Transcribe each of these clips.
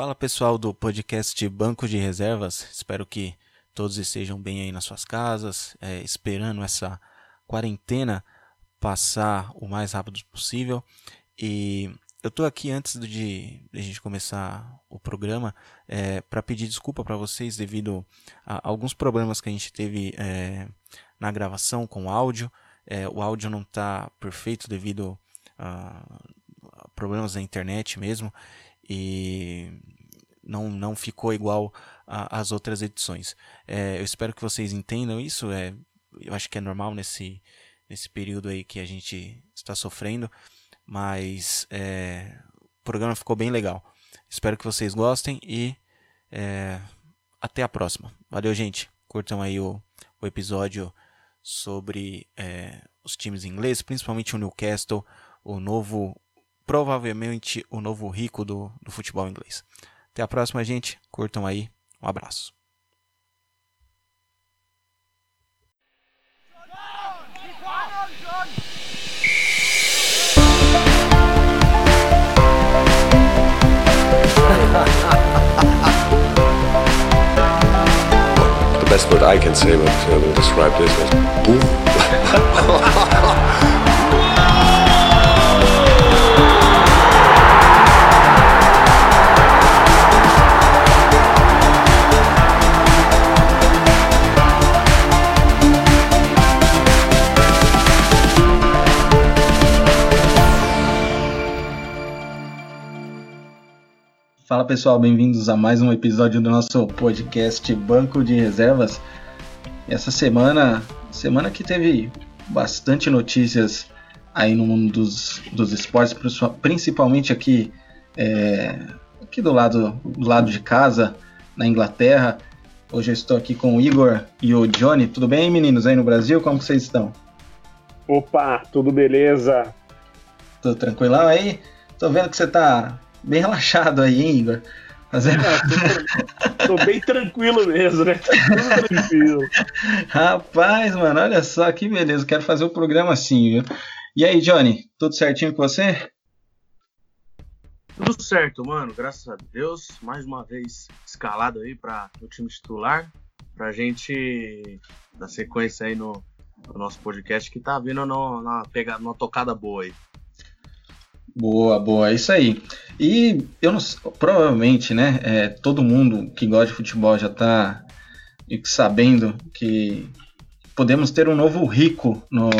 Fala pessoal do podcast Banco de Reservas, espero que todos estejam bem aí nas suas casas, é, esperando essa quarentena passar o mais rápido possível. E eu estou aqui antes de, a gente começar o programa é, para pedir desculpa para vocês devido a alguns problemas que a gente teve é, na gravação com o áudio. É, o áudio não está perfeito devido a problemas da internet mesmo e não, não ficou igual às outras edições. É, eu espero que vocês entendam isso. É, eu acho que é normal nesse, nesse período aí que a gente está sofrendo, mas é, o programa ficou bem legal. Espero que vocês gostem e é, até a próxima. Valeu, gente. Curtam aí o, o episódio sobre é, os times ingleses, principalmente o Newcastle, o novo, provavelmente o novo rico do, do futebol inglês. Até a próxima, gente. Curtam aí. Um abraço. the best word I can say would, uh, will describe this as boom. pessoal, bem-vindos a mais um episódio do nosso podcast Banco de Reservas. Essa semana, semana que teve bastante notícias aí no mundo dos, dos esportes, principalmente aqui, é, aqui do lado, do lado de casa, na Inglaterra. Hoje eu estou aqui com o Igor e o Johnny. Tudo bem, meninos, aí no Brasil? Como vocês estão? Opa, tudo beleza? Tudo tranquilão aí? Tô vendo que você tá bem relaxado aí, hein, Igor? Fazendo... É, tô, tô, bem tranquilo mesmo, né? Tô tranquilo. Rapaz, mano, olha só que beleza. Quero fazer o programa assim, viu? E aí, Johnny, tudo certinho com você? Tudo certo, mano. Graças a Deus. Mais uma vez escalado aí para o time titular. Pra gente dar sequência aí no, no nosso podcast que tá vindo no, na, pegada, numa tocada boa aí. Boa, boa, é isso aí. E eu não provavelmente, né, é, todo mundo que gosta de futebol já está sabendo que podemos ter um novo rico no,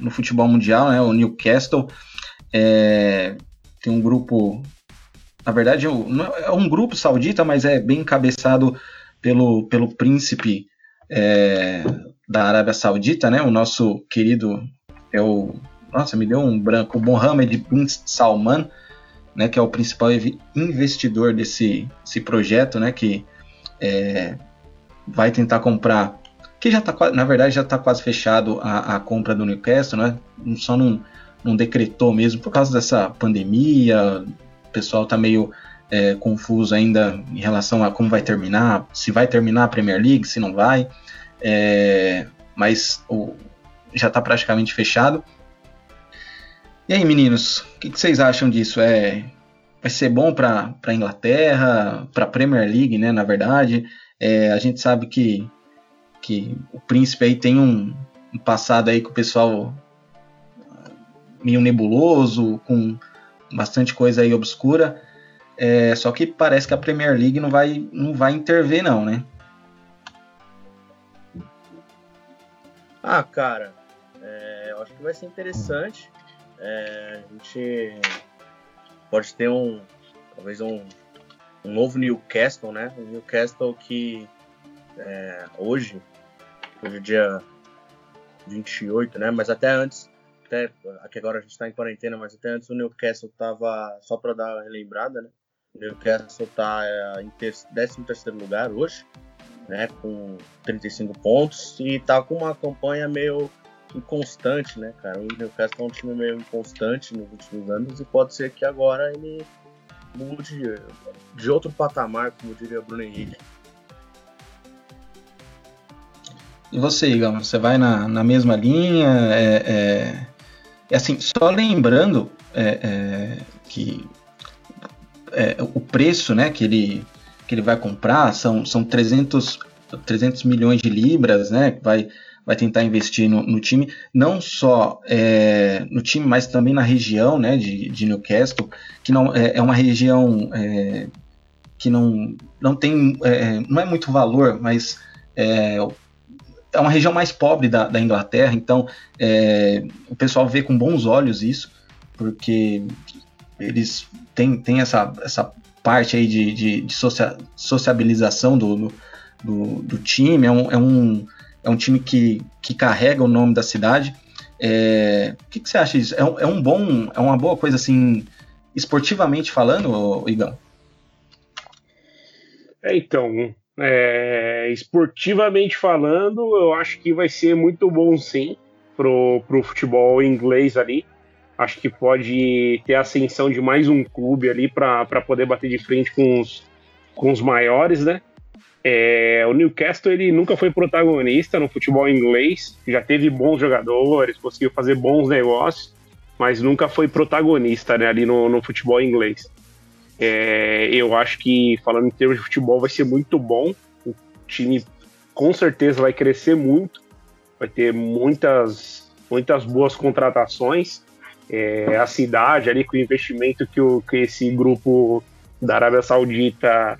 no futebol mundial, né, o Newcastle. É, tem um grupo, na verdade é, é um grupo saudita, mas é bem encabeçado pelo, pelo príncipe é, da Arábia Saudita, né, o nosso querido é o nossa, me deu um branco, o Mohammed bin Salman, né, que é o principal investidor desse, desse projeto, né, que é, vai tentar comprar, que já está na verdade já está quase fechado a, a, compra do Newcastle, né, só não, não decretou mesmo por causa dessa pandemia, o pessoal está meio é, confuso ainda em relação a como vai terminar, se vai terminar a Premier League, se não vai, é, mas o, já está praticamente fechado. E aí, meninos, o que, que, vocês acham disso? É, vai ser bom para a Inglaterra, para a Premier League, né? Na verdade, é, a gente sabe que, que o príncipe aí tem um, um passado aí com o pessoal meio nebuloso, com bastante coisa aí obscura. É, só que parece que a Premier League não vai, não vai intervir, não, né? Ah, cara, é, eu acho que vai ser interessante. É, a gente pode ter um, talvez um, um novo Newcastle, né? Um Newcastle que é, hoje, hoje é dia 28, né? Mas até antes, até aqui agora a gente está em quarentena, mas até antes o Newcastle tava só para dar uma relembrada, né? O Newcastle está é, em 13 terceiro lugar hoje, né? Com 35 pontos e tá com uma campanha meio inconstante, né, cara? O Newcastle é um time meio inconstante nos últimos anos e pode ser que agora ele mude de outro patamar, como diria Bruno Henrique. E você, Igor, você vai na, na mesma linha? É, é, é assim, só lembrando é, é que é, o preço né, que, ele, que ele vai comprar são, são 300, 300 milhões de libras, né? Que vai, vai tentar investir no, no time, não só é, no time, mas também na região né, de, de Newcastle, que não é, é uma região é, que não, não tem, é, não é muito valor, mas é, é uma região mais pobre da, da Inglaterra, então é, o pessoal vê com bons olhos isso, porque eles têm, têm essa, essa parte aí de, de, de socia, sociabilização do, do, do, time, é um, é um, é um time que, que carrega o nome da cidade. É, o que, que, você acha disso? É, é, um bom, é uma boa coisa assim, esportivamente falando, Igão? É, então, é, esportivamente falando, eu acho que vai ser muito bom sim pro, pro futebol inglês ali. Acho que pode ter ascensão de mais um clube ali para poder bater de frente com os, com os maiores, né? É, o Newcastle ele nunca foi protagonista no futebol inglês, já teve bons jogadores, conseguiu fazer bons negócios, mas nunca foi protagonista né, ali no, no futebol inglês. É, eu acho que, falando em termos de futebol, vai ser muito bom. O time com certeza vai crescer muito, vai ter muitas, muitas boas contratações. É, a cidade ali com o investimento que, o, que esse grupo da Arábia Saudita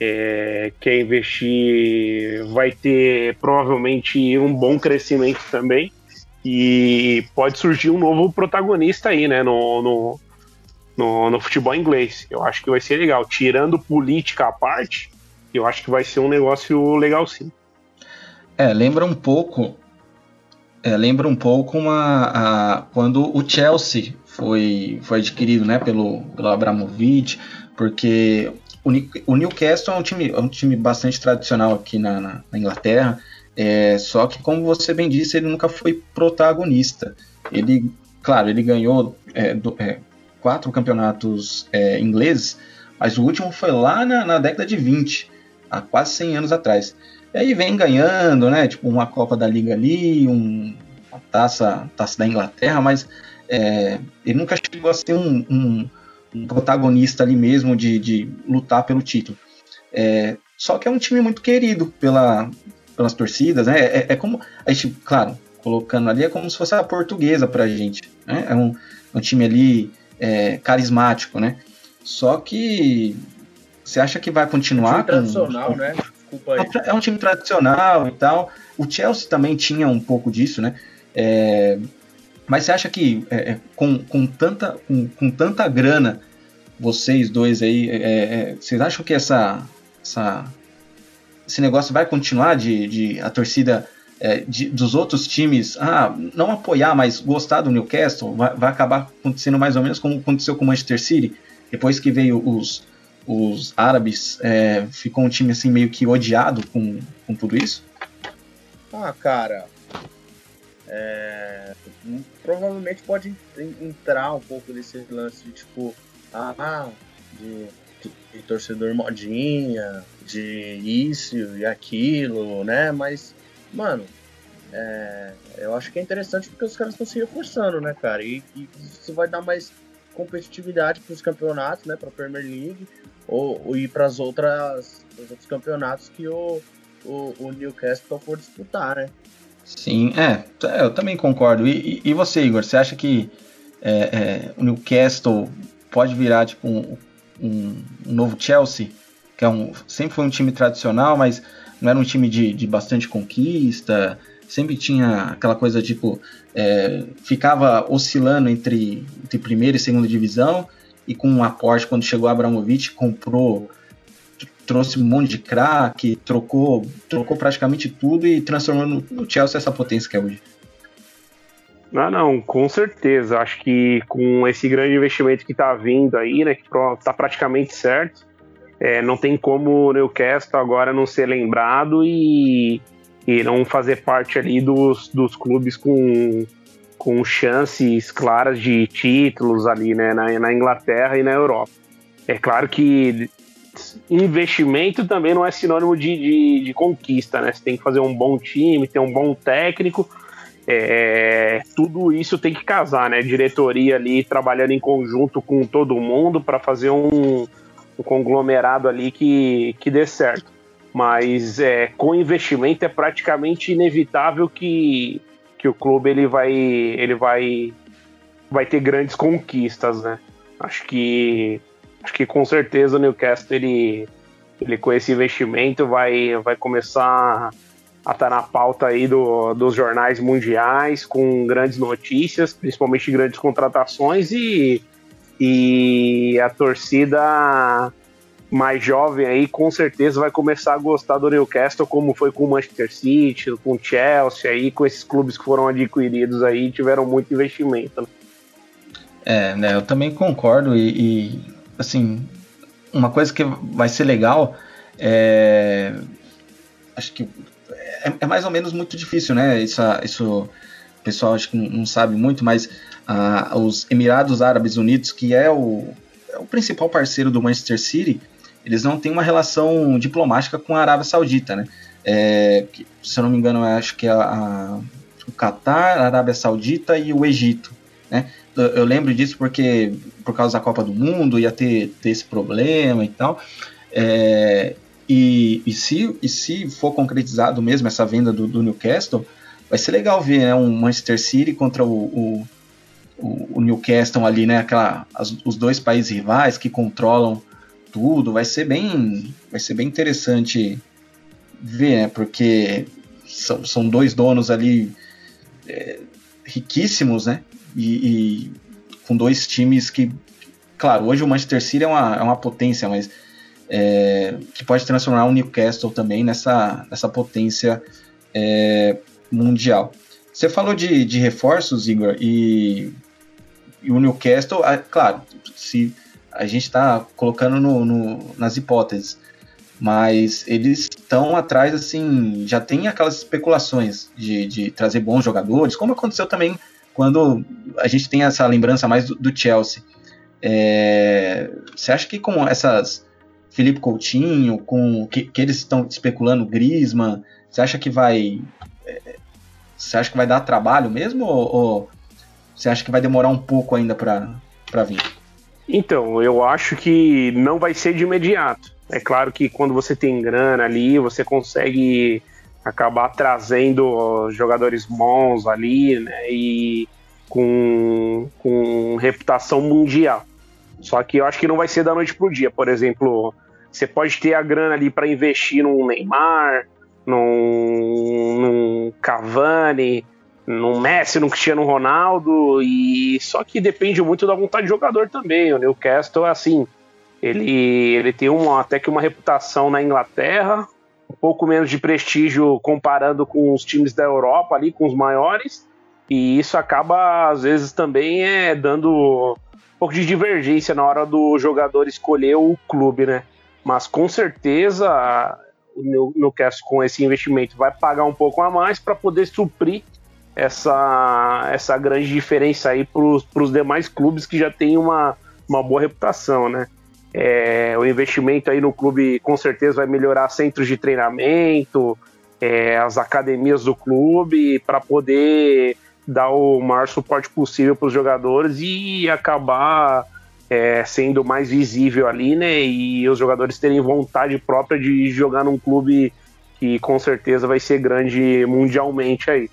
é, quer investir vai ter provavelmente um bom crescimento também e pode surgir um novo protagonista aí, né, no, no, no, no, futebol inglês. Eu acho que vai ser legal. Tirando política à parte, eu acho que vai ser um negócio legal sim. É, lembra um pouco. É, lembra um pouco uma, a, quando o Chelsea foi, foi adquirido né, pelo, pelo Abramovich, porque o, Newcastle é um time, é um time bastante tradicional aqui na, na, na Inglaterra, é, só que, como você bem disse, ele nunca foi protagonista. Ele, claro, ele ganhou é, do, é, quatro campeonatos é, ingleses, mas o último foi lá na, na, década de 20, há quase 100 anos atrás. E aí vem ganhando, né? Tipo, uma Copa da Liga ali, um, uma taça, taça da Inglaterra, mas é, ele nunca chegou a ser um, um um protagonista ali mesmo de, de lutar pelo título. É, só que é um time muito querido pela, pelas torcidas, né? É, é, como a gente, claro, colocando ali é como se fosse a portuguesa pra gente, né? É um, um time ali é, carismático, né? Só que você acha que vai continuar? É um time tradicional, com, né? Desculpa aí. É um time tradicional e tal. O Chelsea também tinha um pouco disso, né? É, mas você acha que é, é, com, com, tanta, com, com, tanta grana, vocês dois aí, é, é, vocês acham que essa, essa, esse negócio vai continuar de, de a torcida é, de, dos outros times, ah, não apoiar, mas gostar do Newcastle, vai, vai, acabar acontecendo mais ou menos como aconteceu com o Manchester City, depois que veio os, os árabes, é, ficou um time assim meio que odiado com, com tudo isso? Ah, cara, é, provavelmente pode entrar um pouco desse lance de tipo, ah, de, de, de, torcedor modinha, de isso e aquilo, né? Mas, mano, é, eu acho que é interessante porque os caras estão se reforçando, né, cara? E, e isso vai dar mais competitividade para os campeonatos, né, para a Premier League ou, ou ir para as outras os outros campeonatos que o, o, o Newcastle for disputar, né? Sim, é, eu também concordo. E, e, você, Igor, você acha que é, é, o Newcastle pode virar tipo um, um, novo Chelsea? Que é um, sempre foi um time tradicional, mas não era um time de, de bastante conquista, sempre tinha aquela coisa tipo, é, ficava oscilando entre, entre primeira e segunda divisão, e com um aporte, quando chegou Abramovich, comprou trouxe um monte de craque, trocou, trocou praticamente tudo e transformou no, Chelsea essa potência que é hoje. Não, não, com certeza. Acho que com esse grande investimento que está vindo aí, né, que está praticamente certo, é, não tem como o Newcastle agora não ser lembrado e, e não fazer parte ali dos, dos clubes com, com chances claras de títulos ali, né, na, na Inglaterra e na Europa. É claro que investimento também não é sinônimo de, de, de, conquista, né? Você tem que fazer um bom time, ter um bom técnico. É, tudo isso tem que casar, né? Diretoria ali trabalhando em conjunto com todo mundo para fazer um, um conglomerado ali que, que dê certo. Mas é, com investimento é praticamente inevitável que, que o clube ele vai, ele vai, vai ter grandes conquistas, né? Acho que, acho que com certeza o Newcastle ele, ele com esse investimento vai, vai começar a estar tá na pauta aí do, dos jornais mundiais com grandes notícias, principalmente grandes contratações e, e a torcida mais jovem aí com certeza vai começar a gostar do Newcastle como foi com o Manchester City, com o Chelsea aí, com esses clubes que foram adquiridos aí tiveram muito investimento. Né? É, né, eu também concordo e, e assim, uma coisa que vai ser legal é acho que é, é, mais ou menos muito difícil, né? Isso, isso o pessoal acho que não sabe muito, mas ah, os Emirados Árabes Unidos, que é o, é o principal parceiro do Manchester City, eles não têm uma relação diplomática com a Arábia Saudita, né? É, que, se eu não me engano, acho que é a, a, o Catar, a Arábia Saudita e o Egito, né? Eu, lembro disso porque por causa da Copa do Mundo ia ter, ter esse problema e tal. É, e, e, se, e se for concretizado mesmo essa venda do, do Newcastle, vai ser legal ver né, um Manchester City contra o, o, o Newcastle ali, né? Aquela, as, os dois países rivais que controlam tudo. Vai ser bem, vai ser bem interessante ver, né? Porque são, são dois donos ali é, riquíssimos, né? E, e, com dois times que, claro, hoje o Manchester City é uma, é uma potência, mas é, que pode transformar o Newcastle também nessa, nessa potência é, mundial. Você falou de, de reforços, Igor, e, e o Newcastle, claro, se a gente está colocando no, no, nas hipóteses, mas eles estão atrás, assim, já tem aquelas especulações de, de trazer bons jogadores, como aconteceu também quando a gente tem essa lembrança mais do, do Chelsea. É, você acha que com essas Felipe Coutinho, com que, que eles estão especulando Griezmann, você acha que vai é, você acha que vai dar trabalho mesmo ou, ou você acha que vai demorar um pouco ainda para vir? Então, eu acho que não vai ser de imediato. É claro que quando você tem grana ali, você consegue acabar trazendo jogadores bons ali, né? E com, com reputação mundial. Só que eu acho que não vai ser da noite pro dia. Por exemplo, você pode ter a grana ali para investir num Neymar, num, num Cavani, num Messi, num Cristiano Ronaldo, e só que depende muito da vontade do jogador também. O Newcastle, assim, ele, ele tem uma, até que uma reputação na Inglaterra, um pouco menos de prestígio comparando com os times da Europa ali, com os maiores, e isso acaba, às vezes, também é dando um pouco de divergência na hora do jogador escolher o clube, né? mas com certeza o Newcastle com esse investimento vai pagar um pouco a mais para poder suprir essa, essa grande diferença aí para os demais clubes que já têm uma, uma boa reputação, né? É, o investimento aí no clube com certeza vai melhorar centros de treinamento, é, as academias do clube, para poder dar o maior suporte possível para os jogadores e acabar é, sendo mais visível ali, né? E os jogadores terem vontade própria de jogar num clube que com certeza vai ser grande mundialmente aí.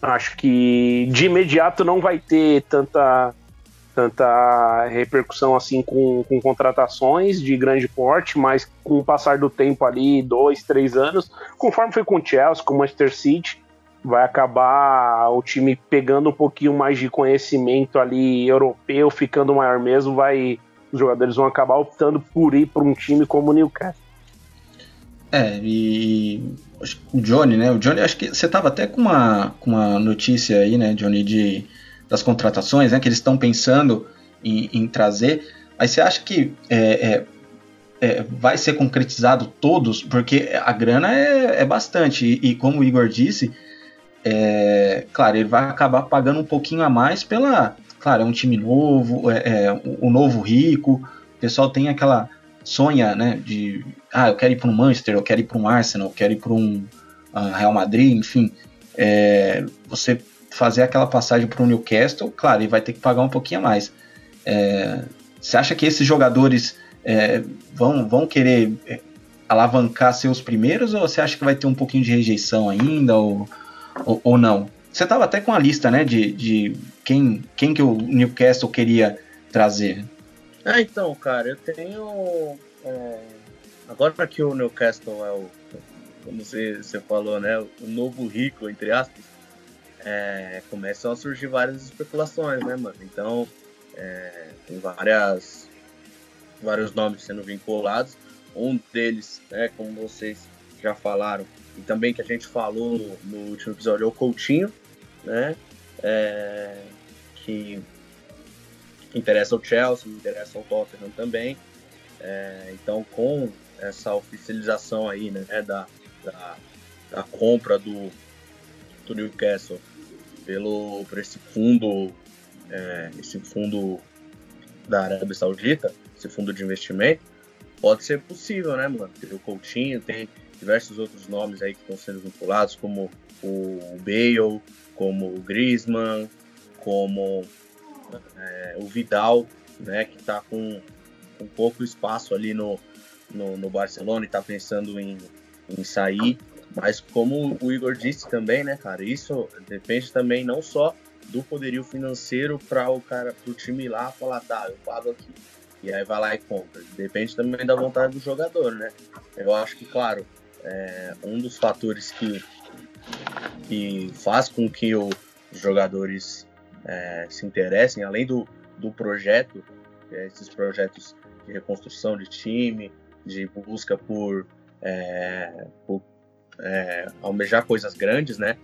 Acho que de imediato não vai ter tanta, tanta repercussão assim com, com contratações de grande porte, mas com o passar do tempo ali, dois, três anos, conforme foi com o Chelsea, com o Manchester City, vai acabar o time pegando um pouquinho mais de conhecimento ali europeu, ficando maior mesmo, vai os jogadores vão acabar optando por ir para um time como o Newcastle. É, e o Johnny, né? O Johnny, acho que você tava até com uma, com uma notícia aí, né, Johnny, de, das contratações, né? Que eles estão pensando em, em, trazer. Aí você acha que é, é, é, vai ser concretizado todos? Porque a grana é, é bastante. E, e, como o Igor disse, é, claro, ele vai acabar pagando um pouquinho a mais pela. Claro, é um time novo, é o novo rico. O pessoal tem aquela sonha, né? De ah, eu quero ir para um Manchester, eu quero ir para um Arsenal, eu quero ir para um uh, Real Madrid, enfim. É, você fazer aquela passagem para o Newcastle, claro, ele vai ter que pagar um pouquinho mais. É, você acha que esses jogadores é, vão, vão querer é, alavancar seus primeiros ou você acha que vai ter um pouquinho de rejeição ainda ou, ou, ou não? Você estava até com a lista, né, de, de quem, quem que o Newcastle queria trazer. Ah, então, cara, eu tenho. É, agora que o Newcastle é o. Como você, você falou, né? O novo rico, entre aspas, é, começam a surgir várias especulações, né, mano? Então, é, tem várias, vários nomes sendo vinculados. Um deles, né, como vocês já falaram, e também que a gente falou no, no último episódio, é o Coutinho, né? É, que interessa ao Chelsea, interessa ao Tottenham também. É, então, com essa oficialização aí, né, da, da, da compra do, do Newcastle pelo por esse fundo, é, esse fundo da Arábia Saudita, esse fundo de investimento, pode ser possível, né, mano? Tem o Coutinho, tem diversos outros nomes aí que estão sendo vinculados, como o Bale, como o Griezmann, como é, o Vidal, né, que está com, com pouco espaço ali no, no, no Barcelona e está pensando em, em sair. Mas como o Igor disse também, né, cara, isso depende também não só do poderio financeiro para o cara, pro time ir lá falar, tá, eu pago aqui. E aí vai lá e compra. Depende também da vontade do jogador, né? Eu acho que, claro, é, um dos fatores que, que faz com que os jogadores é, se interessem, além do, do projeto, é, esses projetos de reconstrução de time, de busca por, é, por é, almejar coisas grandes, né?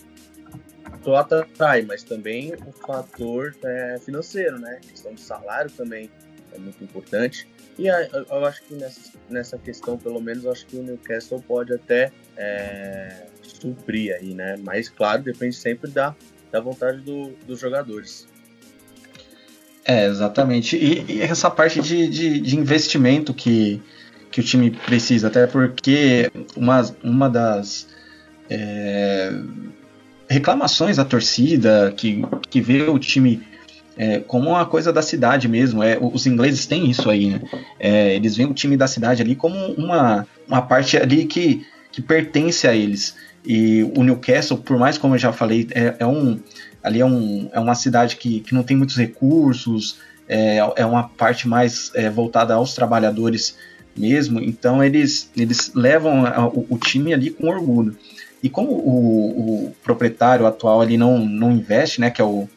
Só atrai, mas também o fator é, financeiro, né? A questão do salário também é muito importante. E eu acho que nessa, nessa questão, pelo menos, eu acho que o Newcastle pode até é, suprir aí, né? Mas, claro, depende sempre da da vontade do, dos jogadores. É, exatamente. E, e essa parte de, de, de, investimento que, que o time precisa, até porque uma, uma das é, reclamações da torcida que, que vê o time é, como uma coisa da cidade mesmo. É, os ingleses têm isso aí, né? É, eles veem o time da cidade ali como uma, uma parte ali que, que pertence a eles. E o Newcastle, por mais como eu já falei, é, é um ali é, um, é uma cidade que, que não tem muitos recursos, é, é uma parte mais é, voltada aos trabalhadores mesmo, então eles, eles levam o, o time ali com orgulho. E como o, o, proprietário atual ali não, não investe, né, que é o,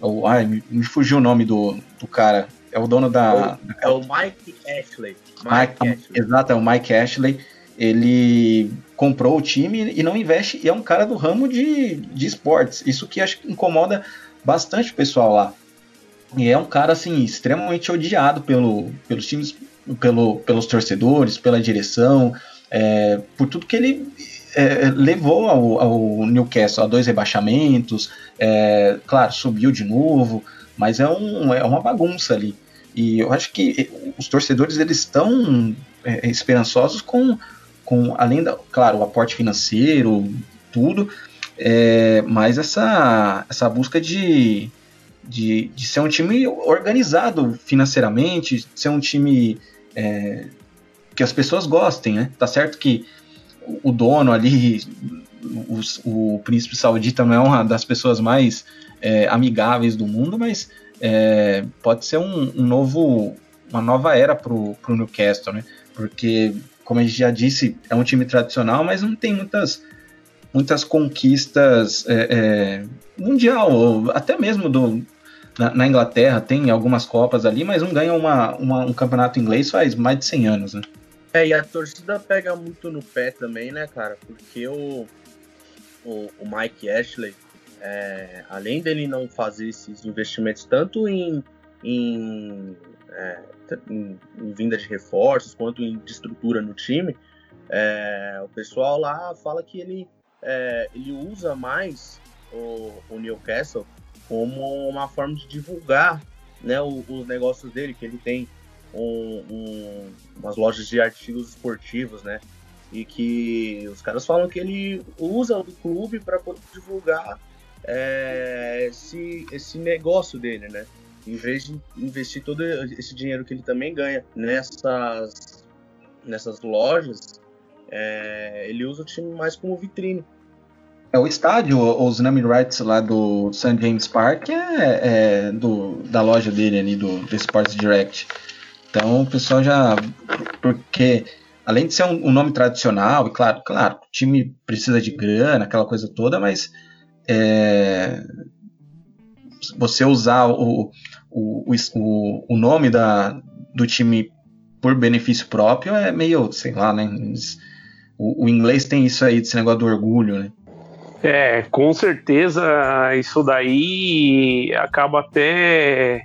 o ai, me, me fugiu o nome do, do cara, é o dono da... É o Mike Ashley. Mike, Mike Ashley. Exato, é o Mike Ashley ele comprou o time e não investe, e é um cara do ramo de, de esportes. Isso que acho que incomoda bastante o pessoal lá. E é um cara assim extremamente odiado pelo, pelos times, pelo, pelos torcedores, pela direção, é, por tudo que ele é, levou ao, ao, Newcastle a dois rebaixamentos. É, claro, subiu de novo, mas é, um, é uma bagunça ali. E eu acho que os torcedores eles estão é, esperançosos com com além da, claro, o aporte financeiro, tudo, é, mas essa, essa busca de, de, de ser um time organizado financeiramente, ser um time é, que as pessoas gostem, né? Tá certo que o dono ali, o, o príncipe saudita não é uma das pessoas mais é, amigáveis do mundo, mas é, pode ser um, um, novo, uma nova era pro, pro Newcastle, né? Porque como a gente já disse, é um time tradicional, mas não tem muitas, muitas conquistas é, é, mundial, até mesmo do, na, na, Inglaterra tem algumas copas ali, mas não ganha uma, uma, um campeonato inglês faz mais de 100 anos, né? É, e a torcida pega muito no pé também, né, cara? Porque o, o, o Mike Ashley, é, além dele não fazer esses investimentos tanto em, em é, em, em, vinda de reforços, quanto em estrutura no time, é, o pessoal lá fala que ele, é, ele usa mais o, o, Newcastle como uma forma de divulgar né, os, os negócios dele, que ele tem um, um, umas lojas de artigos esportivos, né? E que os caras falam que ele usa o clube para poder divulgar é, esse, esse negócio dele, né? em vez de investir todo esse dinheiro que ele também ganha nessas, nessas lojas, é, ele usa o time mais como vitrine. É, o estádio, os naming rights lá do St. James Park é, é, do, da loja dele ali, do, do Sports Direct. Então o pessoal já. Porque além de ser um, um, nome tradicional, e claro, claro, o time precisa de grana, aquela coisa toda, mas é, você usar o, o, o, o nome da, do time por benefício próprio é meio, sei lá, né? O, o inglês tem isso aí, desse negócio do orgulho, né? É, com certeza isso daí acaba até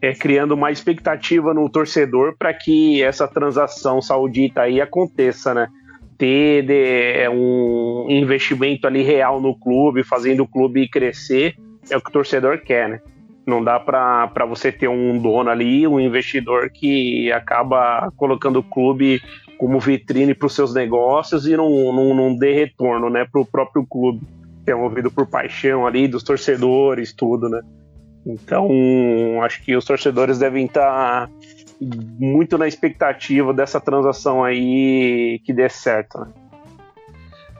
é, criando uma expectativa no torcedor para que essa transação saudita aí aconteça, né? Ter de, é, um investimento ali real no clube, fazendo o clube crescer, é o que o torcedor quer, né? Não dá para você ter um dono ali, um investidor que acaba colocando o clube como vitrine para os seus negócios e não, não, não dê retorno né, para o próprio clube, que é movido por paixão ali dos torcedores, tudo, né? Então, acho que os torcedores devem estar muito na expectativa dessa transação aí que dê certo, né?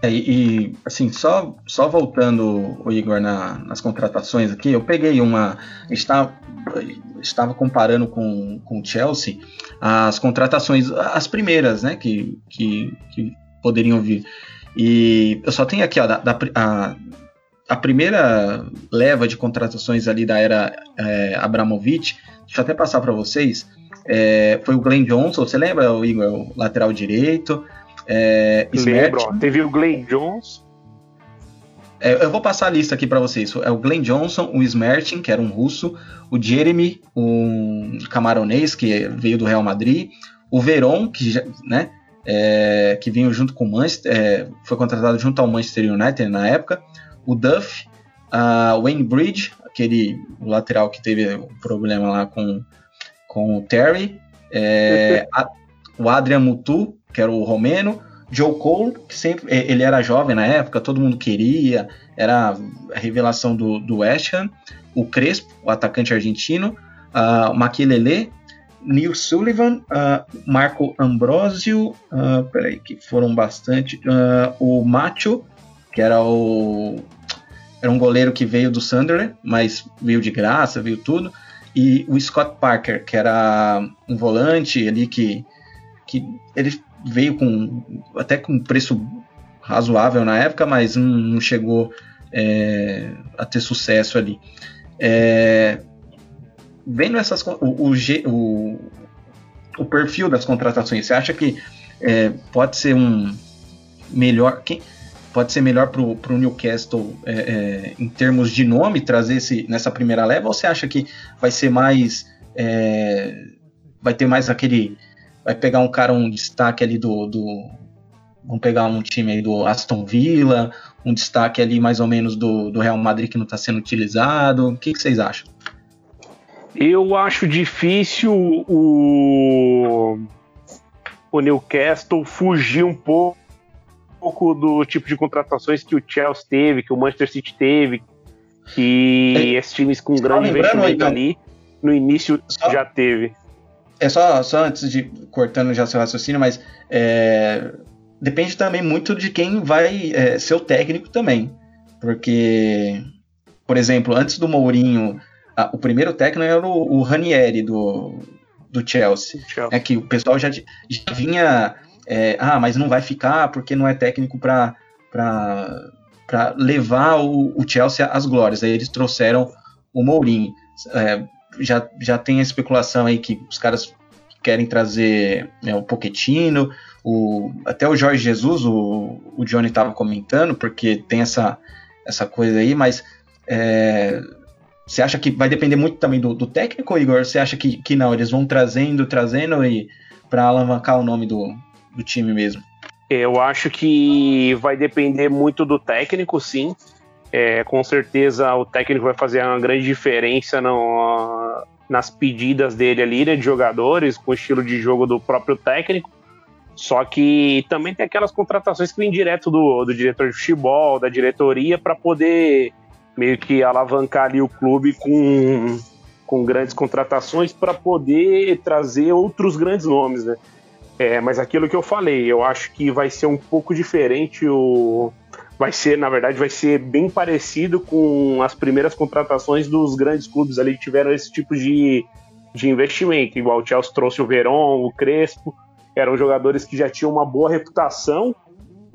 É, e, assim, só, só voltando, o Igor, na, nas contratações aqui, eu peguei uma. Estava, estava comparando com, com o Chelsea as contratações, as primeiras, né, que, que, que poderiam vir. E eu só tenho aqui, ó, da, da a, a primeira leva de contratações ali da era é, Abramovich, deixa eu até passar para vocês, é, foi o Glenn Johnson, você lembra, o Igor, o lateral direito? É, Lembro, teve o Glenn Johnson. É, eu vou passar a lista aqui para vocês. É o Glenn Johnson, o Smertin, que era um russo, o Jeremy, um camaronês que veio do Real Madrid, o Veron, que, né, é, que veio junto com o Manchester, é, foi contratado junto ao Manchester United na época, o Duff, a Wayne Bridge, aquele lateral que teve um problema lá com, com o Terry, é, a, o Adrian Mutu, que era o romeno, Joe Cole, que sempre ele era jovem na época, todo mundo queria, era a revelação do, do West Ham, o Crespo, o atacante argentino, uh, Maquilele, Neil Sullivan, uh, Marco Ambrosio, uh, peraí, que foram bastante, uh, o Macho, que era o era um goleiro que veio do Sunderland, mas veio de graça, veio tudo, e o Scott Parker, que era um volante ali que, que ele veio com até com preço razoável na época, mas não, não chegou é, a ter sucesso ali. É, vendo essas o, o, o, o, perfil das contratações, você acha que é, pode ser um melhor quem pode ser melhor para o Newcastle é, é, em termos de nome trazer esse nessa primeira leva ou você acha que vai ser mais é, vai ter mais aquele vai pegar um cara, um destaque ali do, do vamos pegar um time aí do Aston Villa, um destaque ali mais ou menos do, do Real Madrid que não está sendo utilizado. O que, que, vocês acham? Eu acho difícil o, o Newcastle fugir um pouco, um pouco do tipo de contratações que o Chelsea teve, que o Manchester City teve, que é, esses times com grande investimento então, ali no início só, já teve. É só, só antes de cortando já seu raciocínio, mas é, depende também muito de quem vai é, ser o técnico também. Porque, por exemplo, antes do Mourinho, a, o primeiro técnico era o, o Ranieri do, do Chelsea. Chelsea. É que o pessoal já, já vinha. É, ah, mas não vai ficar porque não é técnico para levar o, o, Chelsea às glórias. Aí eles trouxeram o Mourinho. É, já, já tem a especulação aí que os caras querem trazer né, o Pochettino, o, até o Jorge Jesus, o, o Johnny estava comentando, porque tem essa, essa coisa aí, mas é, você acha que vai depender muito também do, do técnico, Igor? Você acha que, que não, eles vão trazendo, trazendo e para alavancar o nome do, do time mesmo? Eu acho que vai depender muito do técnico, sim. É, com certeza o técnico vai fazer uma grande diferença no, nas pedidas dele ali, né, de jogadores, com o estilo de jogo do próprio técnico. Só que também tem aquelas contratações que vêm direto do, do diretor de futebol, da diretoria, para poder meio que alavancar ali o clube com, com grandes contratações para poder trazer outros grandes nomes, né? É, mas aquilo que eu falei, eu acho que vai ser um pouco diferente o. Vai ser, na verdade, vai ser bem parecido com as primeiras contratações dos grandes clubes ali que tiveram esse tipo de, de investimento. Igual o Chelsea trouxe o Verón, o Crespo, eram jogadores que já tinham uma boa reputação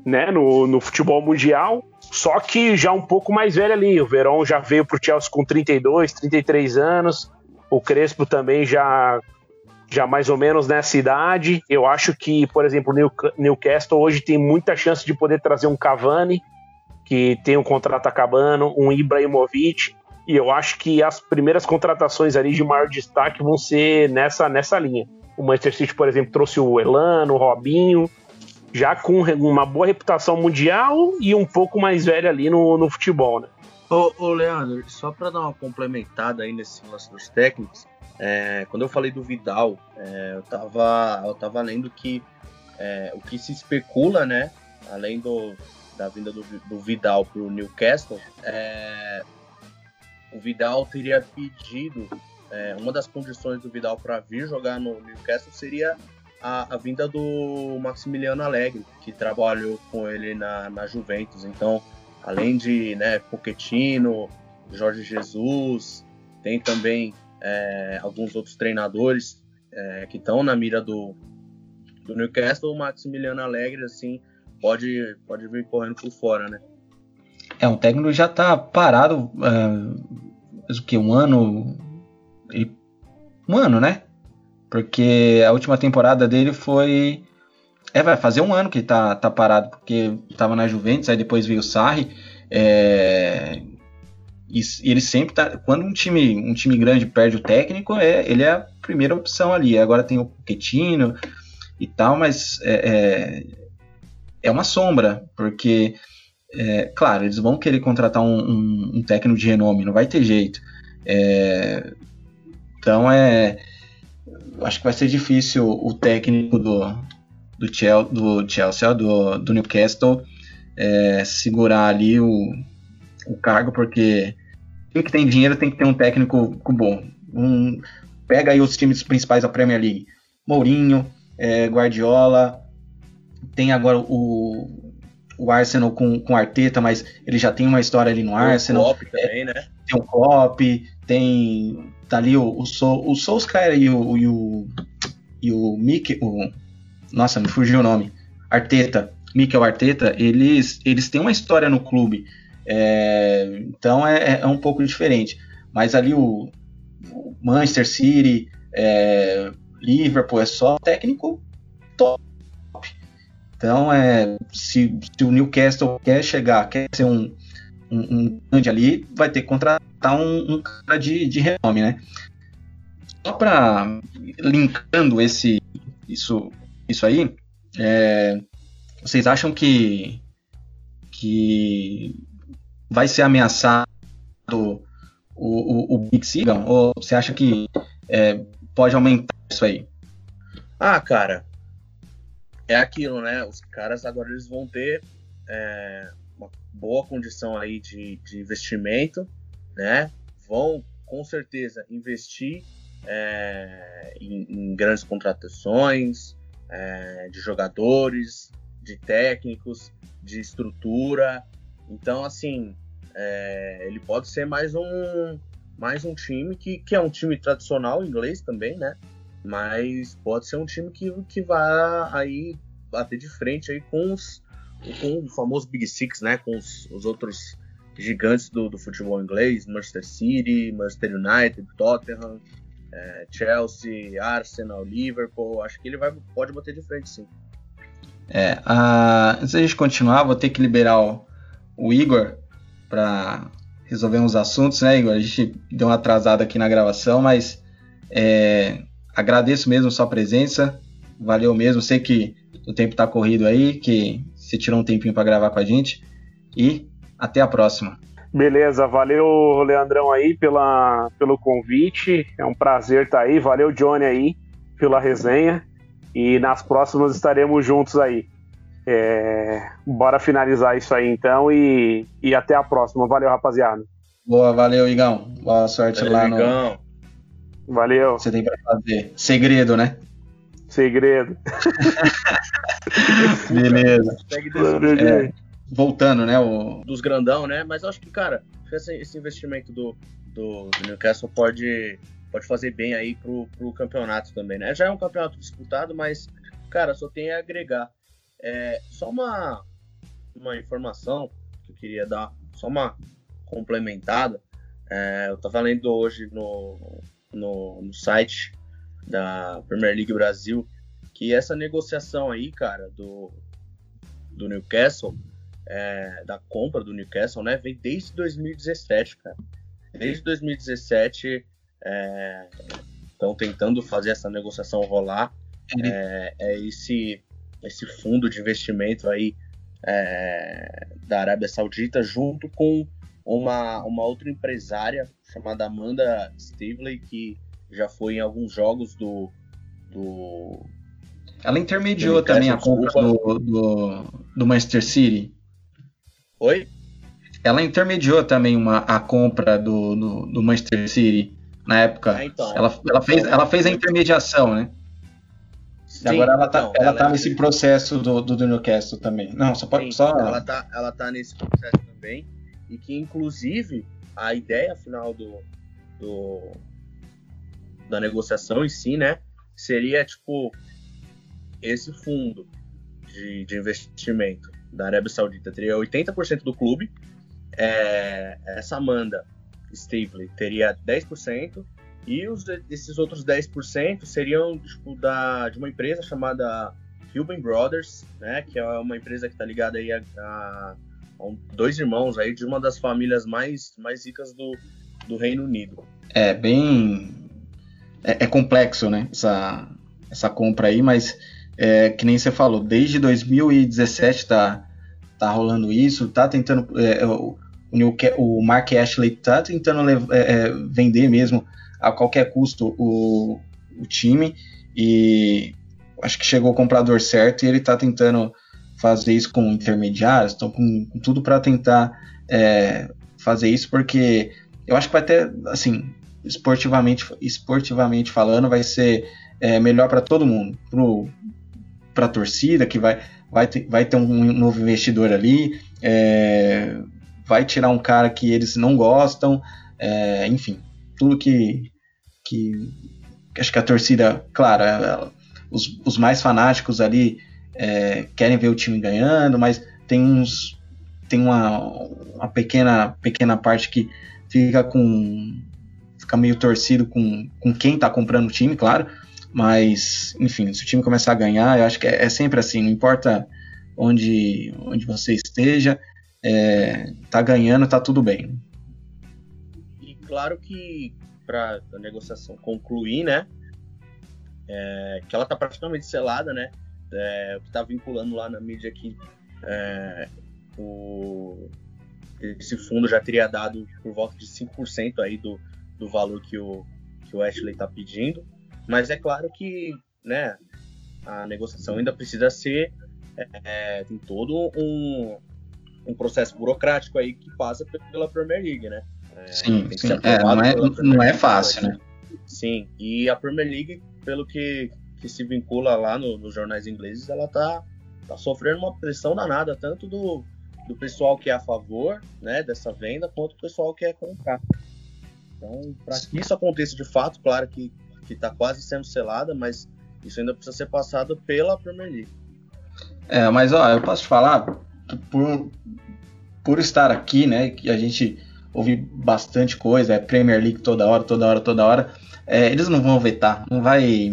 né, no, no futebol mundial, só que já um pouco mais velho ali. O Verón já veio para o Chelsea com 32, 33 anos, o Crespo também já já mais ou menos nessa idade. Eu acho que, por exemplo, o Newcastle hoje tem muita chance de poder trazer um Cavani, que tem um contrato acabando, um Ibrahimovic, e eu acho que as primeiras contratações ali de maior destaque vão ser nessa, nessa linha. O Manchester City, por exemplo, trouxe o Elano, o Robinho, já com uma boa reputação mundial e um pouco mais velho ali no, no futebol, né? Ô, ô Leandro, só para dar uma complementada aí nesse lance dos técnicos, é, quando eu falei do Vidal, é, eu, tava, eu tava lendo que é, o que se especula, né, além do, da vinda do, do Vidal para o Newcastle, é, o Vidal teria pedido, é, uma das condições do Vidal para vir jogar no Newcastle seria a, a, vinda do Maximiliano Alegre, que trabalhou com ele na, na Juventus. Então, além de né, Pochettino, Jorge Jesus, tem também é, alguns outros treinadores é, que estão na mira do, do Newcastle. O Maximiliano Alegre, assim, pode, pode vir correndo por fora, né? É, um técnico já está parado, uh, o que, um ano... Um ano, né? Porque a última temporada dele foi. É, vai fazer um ano que tá, tá parado, porque tava na Juventus, aí depois veio o Sarri. É, e, e, ele sempre tá. Quando um time, um time grande perde o técnico, é, ele é a primeira opção ali. Agora tem o Pochettino e tal, mas é, é, é uma sombra, porque, é, claro, eles vão querer contratar um, um, um, técnico de renome, não vai ter jeito. É, então é acho que vai ser difícil o técnico do, do, Chelsea, do, Chelsea, do, do Newcastle é, segurar ali o, o cargo, porque quem que tem dinheiro tem que ter um técnico bom. Um, pega aí os times principais da Premier League. Mourinho, é, Guardiola, tem agora o, o Arsenal com, com Arteta, mas ele já tem uma história ali no Arsenal. O Klopp também, né? Tem o Klopp, tem tá ali o, o, Sol, o Solskjaer e o, e o, e o Mick, o, nossa, me fugiu o nome, Arteta, Mikel Arteta, eles, eles têm uma história no clube, é, então é, é, um pouco diferente. Mas ali o, o Manchester City, é, Liverpool é só técnico top. Então é se, se o Newcastle quer chegar, quer ser um, um, grande ali, vai ter que contratar um, um cara de, de renome, né? Só para linkando esse isso isso aí, é, vocês acham que que vai ser ameaçado o, o, o Big Seagal? Ou você acha que é, pode aumentar isso aí? Ah, cara, é aquilo, né? Os caras agora eles vão ter é, uma boa condição aí de, de investimento, né? Vão com certeza investir é, em, em, grandes contratações é, de jogadores, de técnicos, de estrutura. Então, assim, é, ele pode ser mais um mais um time que, que é um time tradicional inglês também, né? Mas pode ser um time que, que vai aí bater de frente aí com os, com o famoso Big Six, né? Com os, os outros gigantes do, do, futebol inglês, Manchester City, Manchester United, Tottenham, é, Chelsea, Arsenal, Liverpool. Acho que ele vai, pode bater de frente, sim. É, a, antes da gente continuar, vou ter que liberar o, o Igor para resolver uns assuntos, né, Igor? A gente deu uma atrasada aqui na gravação, mas é, agradeço mesmo sua presença, valeu mesmo. Sei que o tempo está corrido aí, que você tirou um tempinho para gravar com a gente. E até a próxima. Beleza, valeu Leandrão aí pela, pelo convite. É um prazer estar tá aí. Valeu Johnny aí pela resenha. E nas próximas estaremos juntos aí. É, bora finalizar isso aí então e, e até a próxima. Valeu, rapaziada. Boa, valeu, Igão. Boa sorte valeu, lá Igão. Valeu. Você tem para fazer. Segredo, né? Segredo. Beleza. É, voltando, né? O... Dos grandão, né? Mas eu acho que, cara, esse, esse investimento do, do, do, Newcastle pode, pode fazer bem aí pro, pro campeonato também, né? Já é um campeonato disputado, mas, cara, só tem a agregar. É, só uma, uma informação que eu queria dar, só uma complementada. É, eu tava lendo hoje no, no, no site da Premier League Brasil que essa negociação aí, cara, do, do Newcastle, é, da compra do Newcastle, né, vem desde 2017, cara. Desde 2017 estão é, tentando fazer essa negociação rolar. É, é, esse, esse fundo de investimento aí é, da Arábia Saudita junto com uma, uma outra empresária chamada Amanda Stivley, que já foi em alguns jogos do. do Ela intermediou do também a compra do, do, do, Manchester City. Oi? Ela intermediou também uma, a compra do, do, do Manchester City na época. Ah, então, ela, ela, fez, ela fez a intermediação, né? Sim, Agora ela tá, então, ela, ela tá é nesse processo do, do, do Newcastle também. Não, só pode. Sim, só... Ela, tá, ela tá nesse processo também. E que inclusive a ideia final do, do, da negociação em si, né, seria tipo esse fundo de, de investimento da Arábia Saudita teria 80% do clube, é, essa Amanda Stavely teria 10% e os, esses outros 10% seriam tipo, da, de uma empresa chamada Cuban Brothers, né, que é uma empresa que está ligada aí a, a dois irmãos aí de uma das famílias mais, mais ricas do, do Reino Unido. É bem. É, é complexo, né? Essa, essa compra aí, mas é, que nem você falou, desde 2017 tá, tá rolando isso, tá tentando. É, o, o Mark Ashley tá tentando é, é, vender mesmo a qualquer custo o, o time e acho que chegou o comprador certo e ele tá tentando fazer isso com intermediários, estão com, com, tudo para tentar é, fazer isso, porque eu acho que vai ter, assim, esportivamente, esportivamente falando, vai ser é, melhor para todo mundo, para a torcida que vai, vai, ter, vai ter um novo investidor ali, é, vai tirar um cara que eles não gostam, é, enfim, tudo que, que acho que a torcida, claro, os, os mais fanáticos ali é, querem ver o time ganhando, mas tem uns tem uma, uma pequena pequena parte que fica com fica meio torcido com, com quem está comprando o time, claro, mas enfim, se o time começar a ganhar, eu acho que é, é sempre assim, não importa onde onde você esteja, é, tá ganhando, tá tudo bem. E claro que para a negociação concluir, né, é, que ela tá praticamente selada, né? é, o que está vinculando lá na mídia aqui, é, o, esse fundo já teria dado por volta de 5% aí do, do valor que o, que o Ashley está pedindo. Mas é claro que né, a negociação ainda precisa ser. É, tem todo um, um processo burocrático aí que passa pela Premier League, né? É, sim, sim. É, não, é, não é fácil, né? Sim, e a Premier League, pelo que, que se vincula lá no, nos jornais ingleses, ela tá, tá sofrendo uma pressão danada, tanto do, do pessoal que é a favor né, dessa venda, quanto do pessoal que quer comprar. Então, para que isso aconteça de fato, claro que está quase sendo selada, mas isso ainda precisa ser passado pela Premier League. É, mas ó, eu posso te falar, por, por estar aqui, né, que a gente ouve bastante coisa, é Premier League toda hora, toda hora, toda hora, é, eles não vão vetar, não vai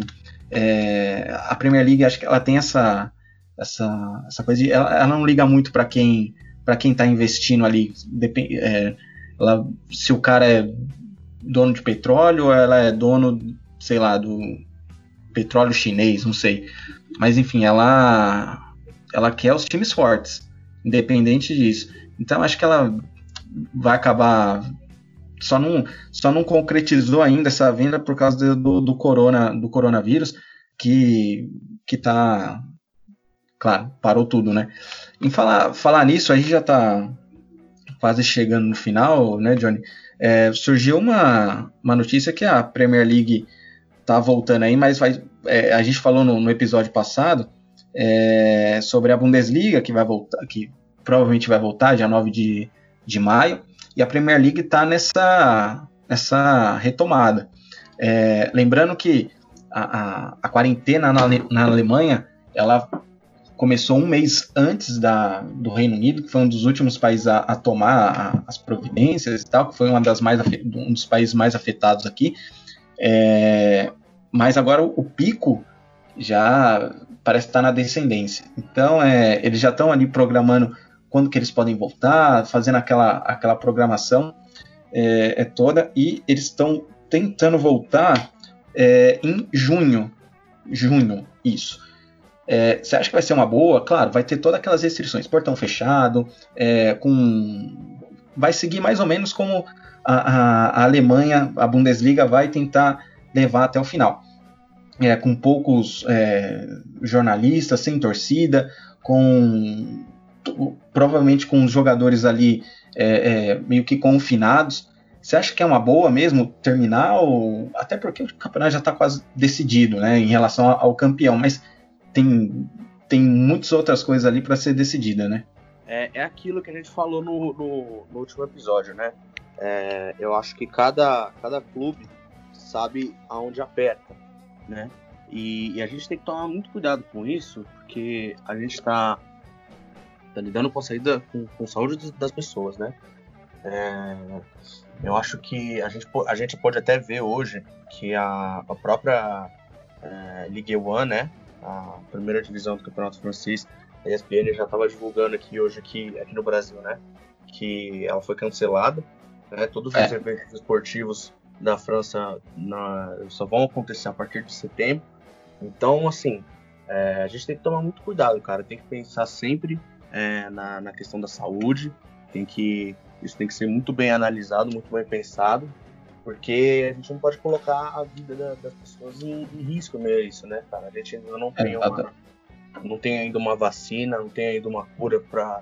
é, a Premier League acho que ela tem essa essa, essa coisa de, ela, ela não liga muito para quem para quem está investindo ali depend, é, ela, se o cara é dono de petróleo ela é dono sei lá do petróleo chinês não sei mas enfim ela ela quer os times fortes independente disso então acho que ela vai acabar só não, só não concretizou ainda essa venda por causa do, do, corona, do coronavírus, que, que tá. Claro, parou tudo, né? Em falar, falar nisso, a gente já tá quase chegando no final, né, Johnny? É, surgiu uma, uma notícia que a Premier League tá voltando aí, mas vai, é, a gente falou no, no episódio passado é, sobre a Bundesliga, que vai voltar, que provavelmente vai voltar dia 9 de, de maio, e a Premier League está nessa, nessa retomada. É, lembrando que a, a, a quarentena na, na, Alemanha ela começou um mês antes da, do Reino Unido, que foi um dos últimos países a, a tomar as providências e tal, que foi uma das mais, um dos países mais afetados aqui. É, mas agora o, pico já parece estar na descendência. Então é, eles já estão ali programando quando que eles podem voltar, fazendo aquela, aquela programação é, é toda, e eles estão tentando voltar é, em junho. Junho, isso. É, você acha que vai ser uma boa? Claro, vai ter todas aquelas restrições, portão fechado, é, com vai seguir mais ou menos como a, a, a, Alemanha, a Bundesliga vai tentar levar até o final. É, com poucos é, jornalistas, sem torcida, com provavelmente com os jogadores ali é, é, meio que confinados. Você acha que é uma boa mesmo terminar? Ou... Até porque o campeonato já está quase decidido né, em relação ao campeão, mas tem, tem muitas outras coisas ali para ser decidida, né? É, é aquilo que a gente falou no, no, no último episódio, né? É, eu acho que cada, cada clube sabe aonde aperta, né? E, e, a gente tem que tomar muito cuidado com isso, porque a gente está tá lidando com a saída com, com saúde das pessoas, né? É, eu acho que a gente, a gente pode até ver hoje que a, a própria é, Ligue 1, né? A primeira divisão do Campeonato Francês, a ESPN já estava divulgando aqui hoje aqui, aqui no Brasil, né? Que ela foi cancelada. Né, todos os é. eventos esportivos da França na, só vão acontecer a partir de setembro. Então, assim, é, a gente tem que tomar muito cuidado, cara. Tem que pensar sempre é, na, na questão da saúde. Tem que isso tem que ser muito bem analisado, muito bem pensado, porque a gente não pode colocar a vida da, das pessoas em, em, risco meio isso, né, cara? A gente ainda não tem, uma, não tem ainda uma vacina, não tem ainda uma cura para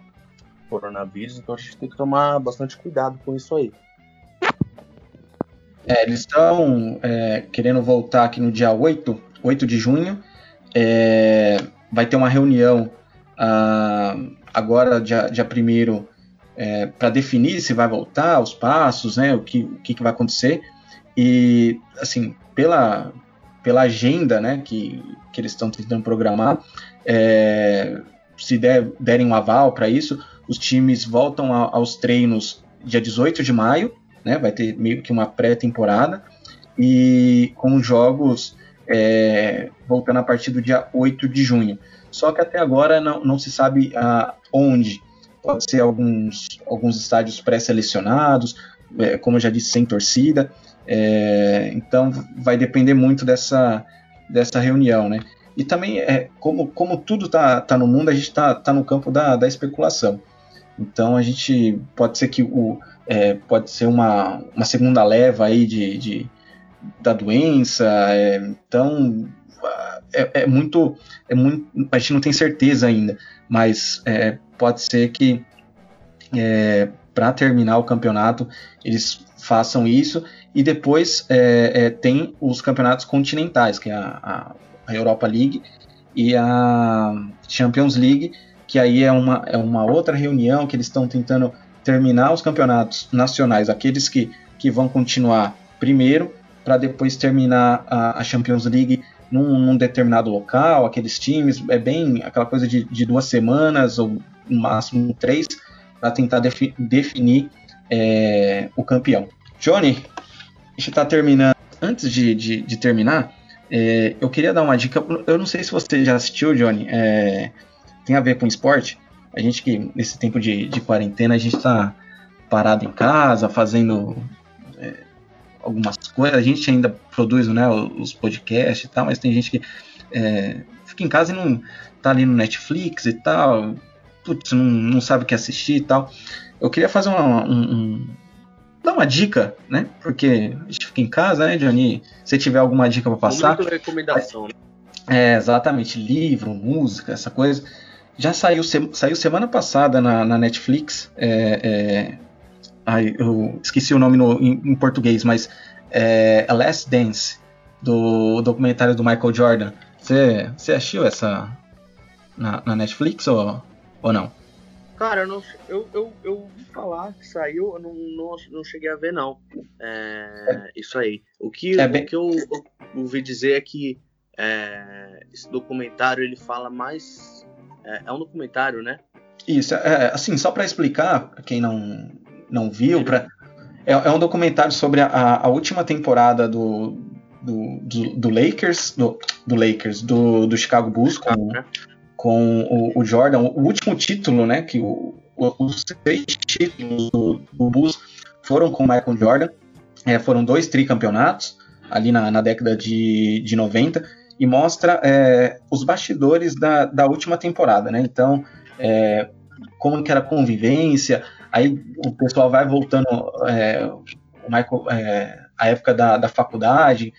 coronavírus, então a gente tem que tomar bastante cuidado com isso aí. É, eles estão é, querendo voltar aqui no dia 8, 8 de junho. É, vai ter uma reunião ah, agora, dia, dia 1 é, para definir se vai voltar, os passos, né, o que, o que, vai acontecer. E, assim, pela, pela agenda né, que, que eles estão tentando programar, é, se der, derem um aval para isso, os times voltam a, aos treinos dia 18 de maio, né, vai ter meio que uma pré-temporada, e com jogos é, voltando a partir do dia 8 de junho. Só que até agora não, não se sabe a, onde pode ser alguns, alguns estádios pré-selecionados, é, como eu já disse, sem torcida. É, então vai depender muito dessa, dessa reunião, né? E também, é, como, como tudo está tá no mundo, a gente está tá no campo da, da especulação. Então a gente pode ser que o é, pode ser uma, uma segunda leva aí de, de da doença. É, então é, é, muito é muito a gente não tem certeza ainda, mas é, pode ser que é, para terminar o campeonato eles façam isso e depois é, é, tem os campeonatos continentais, que é a, a, Europa League e a Champions League, que aí é uma, é uma outra reunião que eles estão tentando terminar os campeonatos nacionais, aqueles que, que vão continuar primeiro, para depois terminar a, a Champions League num, num, determinado local, aqueles times, é bem aquela coisa de, de duas semanas ou no máximo três, para tentar defi definir é, o campeão. Johnny, a gente está terminando. Antes de, de, de terminar, é, eu queria dar uma dica. Eu não sei se você já assistiu, Johnny. É, tem a ver com esporte. A gente que nesse tempo de, de quarentena a gente está parado em casa, fazendo é, algumas coisas. A gente ainda produz né, os podcasts e tal, mas tem gente que é, fica em casa e não tá ali no Netflix e tal, putz, não, não sabe o que assistir e tal. Eu queria fazer uma, um, um, dar uma dica, né? Porque a gente fica em casa, né, Johnny? Se tiver alguma dica para passar. Muito recomendação, né? É, exatamente, livro, música, essa coisa. Já saiu, saiu semana passada na, na Netflix é, é, ai, eu esqueci o nome no, em, em português, mas é A Last Dance, do documentário do Michael Jordan. Você, você assistiu essa na, na Netflix ou, ou não? Cara, eu, não, eu, eu, eu ouvi falar que saiu, eu não, não, não cheguei a ver, não. É, isso aí. O que, É bem- o que eu, eu ouvi dizer é que é, esse documentário ele fala mais. É, é um documentário, né? Isso, é, assim, só para explicar, pra quem não, não viu, pra, é, é um documentário sobre a, a última temporada do, do, do, do Lakers, do, do Lakers, do, do Chicago Bulls com, né? com o, o Jordan, o último título, né, que o, o- os três títulos do, do Bulls foram com o Michael Jordan, é, foram dois tricampeonatos ali na, na década de, de 90 e mostra é, os bastidores da, da última temporada, né, então é, como que era a convivência, aí o pessoal vai voltando é, o Michael, é, a época da, da faculdade,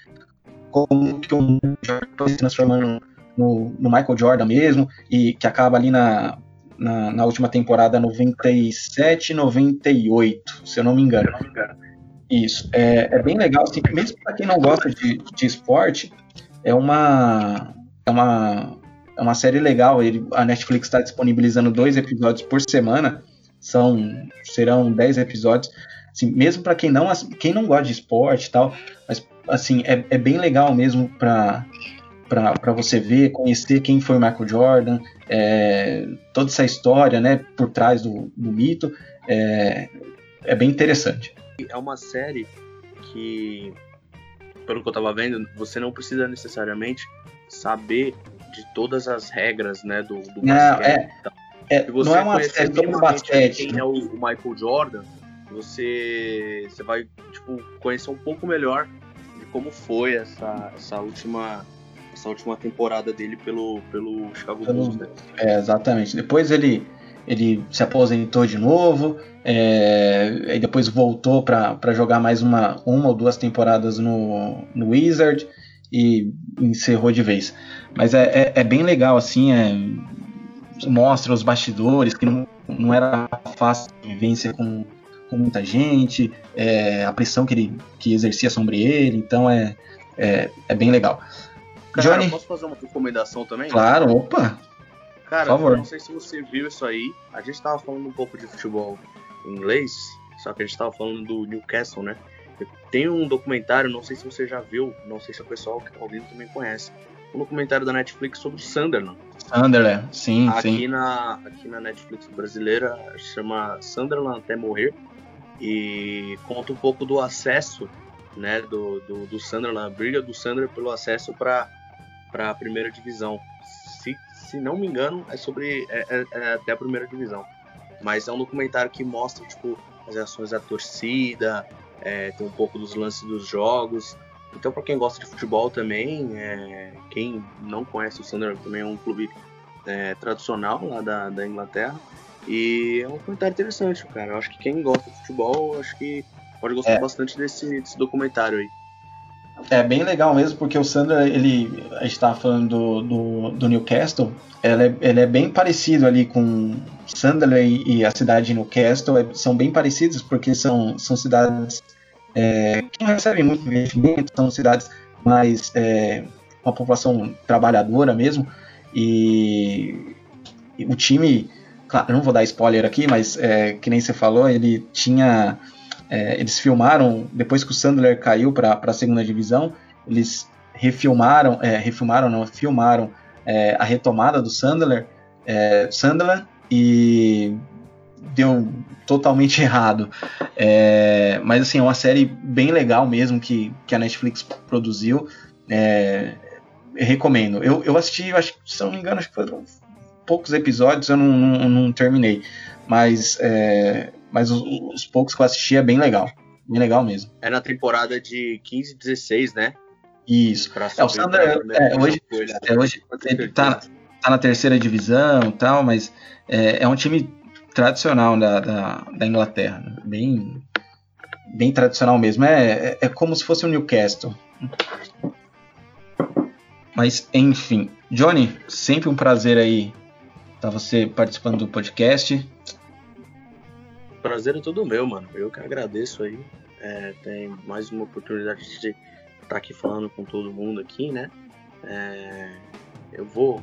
como que o Jordan se transformando no, no Michael Jordan mesmo, e que acaba ali na, na, na última temporada 97, 98, se eu não me engano. Isso, é, é bem legal, assim, mesmo para quem não gosta de, de esporte, é uma, é uma, é uma série legal. Ele, a Netflix está disponibilizando dois episódios por semana, são serão 10 episódios. Assim, mesmo para quem não, quem não gosta de esporte e tal, mas assim, é, é bem legal mesmo para para você ver, conhecer quem foi Michael Jordan, é, toda essa história, né, por trás do, do mito, é, é bem interessante. É uma série que, pelo que eu tava vendo, você não precisa necessariamente saber de todas as regras, né, do, do Não, basquete. Então, É, Se você não é uma conhecer série sobre minimamente basquete. quem né? é o, o Michael Jordan, você, você vai tipo, conhecer um pouco melhor de como foi essa, essa última essa última temporada dele pelo, pelo Chicago Bulls. Né? É, exatamente. Depois ele, ele se aposentou de novo, é, e depois voltou para jogar mais uma, uma ou duas temporadas no, no Wizard e encerrou de vez. Mas é, é, é bem legal, assim, é, mostra os bastidores, que não, não era fácil a vivência com, com muita gente, é, a pressão que ele que exercia sobre ele, então é, é, é bem legal. Cara, Johnny? posso fazer uma recomendação também? Claro, opa! Cara, eu não sei se você viu isso aí. A gente tava falando um pouco de futebol inglês, só que a gente tava falando do Newcastle, né? Tem um documentário, não sei se você já viu, não sei se o pessoal que tá ouvindo também conhece. Um documentário da Netflix sobre o Sunderland. Sunderland, sim, sim. Aqui na, aqui na Netflix brasileira chama Sunderland até morrer e conta um pouco do acesso né, do, do, do Sunderland, a briga do Sunderland pelo acesso para a primeira divisão. Se, não me engano, é sobre é, é- é até a primeira divisão. Mas é um documentário que mostra tipo, as reações da torcida, é, tem um pouco dos lances dos jogos. Então, para quem gosta de futebol também, é, quem não conhece o Sunderland também é um clube é, tradicional lá da, da Inglaterra. E é um comentário interessante, cara. Eu acho que quem gosta de futebol, acho que pode gostar É. bastante desse, desse documentário aí. É bem legal mesmo, porque o Sandra, ele, a gente tava falando do, do, do Newcastle, ela é, ele é bem parecido ali com Sunderland e, a cidade de Newcastle, é- são bem parecidos porque são, são cidades é, que não recebem muito investimento, são cidades mais é, com a população trabalhadora mesmo, e, e o time, claro, não vou dar spoiler aqui, mas é, que nem você falou, ele tinha é, eles filmaram, depois que o Sandler caiu para a segunda divisão, eles refilmaram, é, refilmaram, não, filmaram é, a retomada do Sandler, é, e deu totalmente errado. É, mas assim, é uma série bem legal mesmo que, que a Netflix produziu. É, eu recomendo. Eu, eu assisti, acho, que, se eu não me engano, acho que foram poucos episódios, eu não, não, não terminei. Mas, é, mas os, os poucos que eu assisti é bem legal. Bem legal mesmo. É na temporada de 15 e 16, né? Isso. É, o primeira é, divisão hoje, ele. é, hoje ele tá, tá na terceira divisão e tal, mas é, é um time tradicional da, da, da Inglaterra. né? Bem, bem tradicional mesmo. É, é, é como se fosse o Newcastle. Mas, enfim. Johnny, sempre um prazer aí estar você participando do podcast. Prazer é todo meu, mano. Eu que agradeço aí. É, tem mais uma oportunidade de estar tá aqui falando com todo mundo aqui, né? É, eu vou,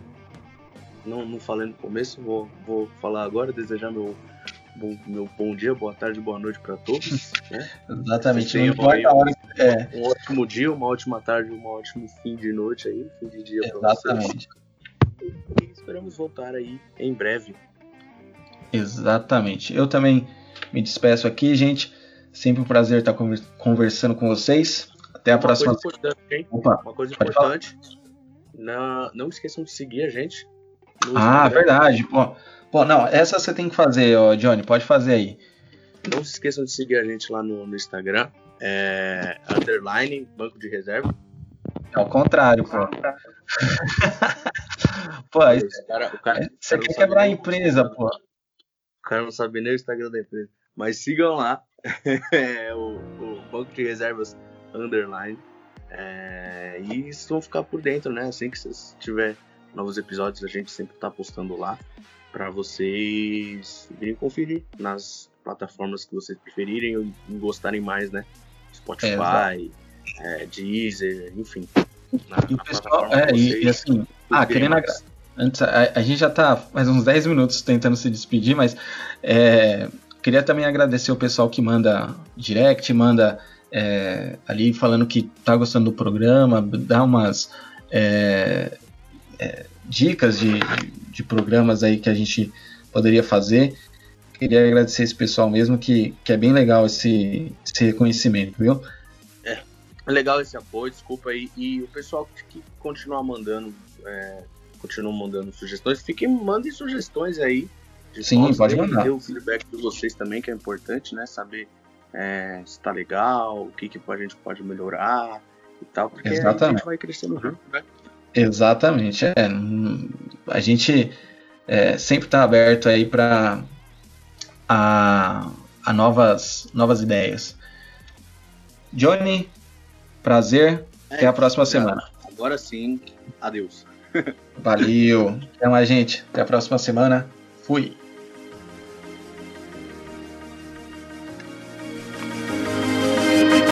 não, não falei no começo, vou, vou falar agora, desejar meu bom, meu bom dia, boa tarde, boa noite para todos. Né? Exatamente. Não importa a hora. É. Um ótimo dia, uma ótima tarde, um ótimo fim de noite aí, fim de dia para vocês. Exatamente. E esperamos voltar aí em breve. Exatamente. Eu também me despeço aqui, gente. Sempre um prazer estar conversando com vocês. Até a uma próxima. Coisa importante, Opa, uma coisa importante. Não, não esqueçam de seguir a gente. Ah, verdade. Pô, pô, não, essa você tem que fazer, ó, Johnny. Pode fazer aí. Não se esqueçam de seguir a gente lá no, no Instagram. É, underline, banco de reserva. É o contrário, pô. pô, isso, cara, o cara, você quer quebrar a empresa, pô. O cara não sabe nem o Instagram da empresa. Mas sigam lá. é, o, o, Banco de Reservas Underline. É, e vocês vão ficar por dentro, né? Assim que vocês tiver novos episódios, a gente sempre tá postando lá. para vocês virem conferir nas plataformas que vocês preferirem e gostarem mais, né? Spotify, é, é, Deezer, enfim. Na, e o pessoal, é, e, e, assim, ah, querendo agradecer Antes, a, a, gente já está faz uns 10 minutos tentando se despedir, mas é, queria também agradecer o pessoal que manda direct, manda é, ali falando que está gostando do programa, dá umas é, é, dicas de, de programas aí que a gente poderia fazer. Queria agradecer esse pessoal mesmo, que, que é bem legal esse, esse reconhecimento, viu? É, legal esse apoio, desculpa aí. E o pessoal que, continua mandando é, continuam mandando sugestões. Fiquem, mandem sugestões aí. Sim, pode mandar. o feedback de vocês também, que é importante, né? Saber é, se tá legal, o que, que a gente pode melhorar e tal, porque Exatamente. a gente vai crescendo junto, né? Exatamente. É, a gente é, sempre está aberto aí para a, a novas, novas ideias. Johnny, prazer. É, Até a próxima semana. Agora sim, adeus. Valeu. Até mais, gente. Até a próxima semana. Fui.